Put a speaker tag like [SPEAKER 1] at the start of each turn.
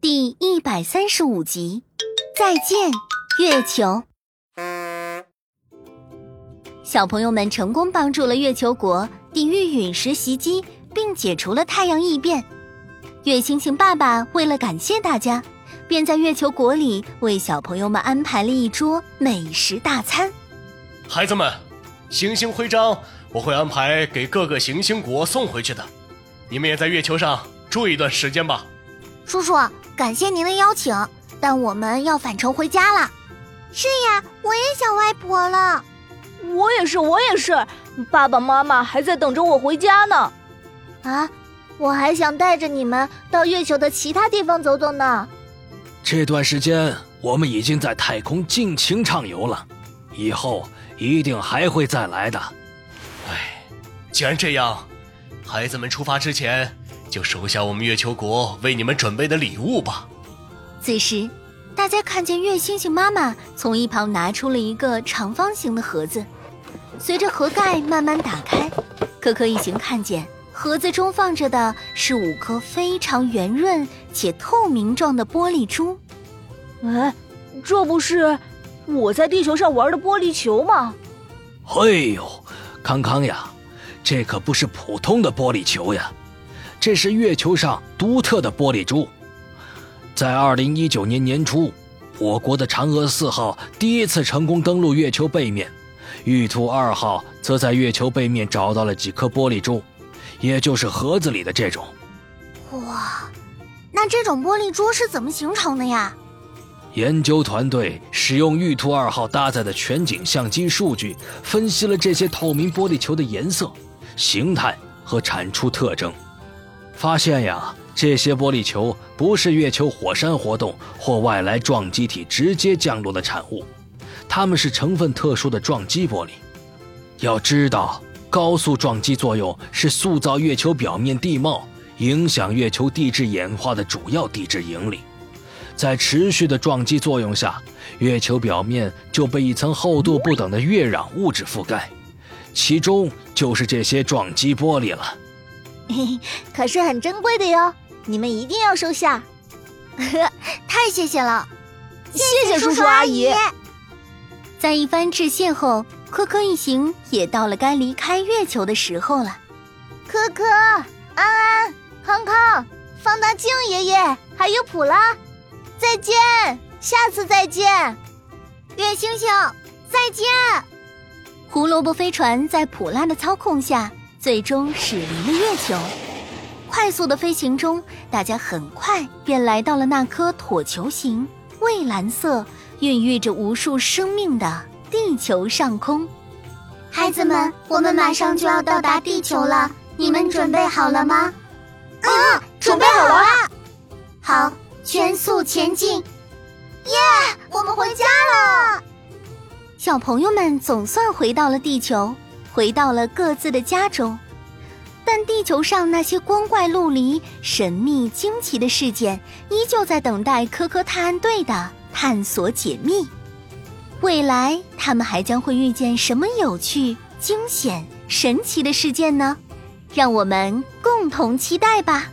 [SPEAKER 1] 第一百三十五集，再见，月球。小朋友们成功帮助了月球国抵御陨石袭击，并解除了太阳异变。月星星爸爸为了感谢大家，便在月球国里为小朋友们安排了一桌美食大餐。
[SPEAKER 2] 孩子们，星星徽章我会安排给各个行星国送回去的，你们也在月球上住一段时间吧。
[SPEAKER 3] 叔叔，感谢您的邀请，但我们要返程回家了。
[SPEAKER 4] 是呀，我也想外婆了。
[SPEAKER 5] 我也是，我也是，爸爸妈妈还在等着我回家呢。
[SPEAKER 3] 啊，我还想带着你们到月球的其他地方走走呢。
[SPEAKER 6] 这段时间我们已经在太空尽情畅游了，以后一定还会再来的。
[SPEAKER 2] 哎，既然这样，孩子们出发之前就收下我们月球国为你们准备的礼物吧。
[SPEAKER 1] 此时。大家看见月星星妈妈从一旁拿出了一个长方形的盒子，随着盒盖慢慢打开，可可一行看见盒子中放着的是五颗非常圆润且透明状的玻璃珠。
[SPEAKER 5] 哎，这不是我在地球上玩的玻璃球吗？
[SPEAKER 6] 嘿呦，康康呀，这可不是普通的玻璃球呀，这是月球上独特的玻璃珠。在二零一九年年初，我国的嫦娥四号第一次成功登陆月球背面，玉兔二号则在月球背面找到了几颗玻璃珠，也就是盒子里的这种。
[SPEAKER 3] 哇，那这种玻璃珠是怎么形成的呀？
[SPEAKER 6] 研究团队使用玉兔二号搭载的全景相机数据，分析了这些透明玻璃球的颜色、形态和产出特征，发现呀。这些玻璃球不是月球火山活动或外来撞击体直接降落的产物，它们是成分特殊的撞击玻璃。要知道，高速撞击作用是塑造月球表面地貌、影响月球地质演化的主要地质引力。在持续的撞击作用下，月球表面就被一层厚度不等的月壤物质覆盖，其中就是这些撞击玻璃了。
[SPEAKER 3] 嘿嘿，可是很珍贵的哟。你们一定要收下，太谢谢了，
[SPEAKER 5] 谢谢叔叔阿姨。
[SPEAKER 1] 在一番致谢后，科科一行也到了该离开月球的时候了。
[SPEAKER 3] 科科、安安、康康、放大镜爷爷，还有普拉，再见，下次再见。月星星，再见。
[SPEAKER 1] 胡萝卜飞船在普拉的操控下，最终驶离了月球。快速的飞行中，大家很快便来到了那颗椭球形、蔚蓝色、孕育着无数生命的地球上空。
[SPEAKER 4] 孩子们，我们马上就要到达地球了，你们准备好了吗？
[SPEAKER 3] 啊，准备好了。
[SPEAKER 4] 好，全速前进！
[SPEAKER 3] 耶，我们回家了。
[SPEAKER 1] 小朋友们总算回到了地球，回到了各自的家中。但地球上那些光怪陆离、神秘惊奇的事件，依旧在等待科科探案队的探索解密。未来，他们还将会遇见什么有趣、惊险、神奇的事件呢？让我们共同期待吧。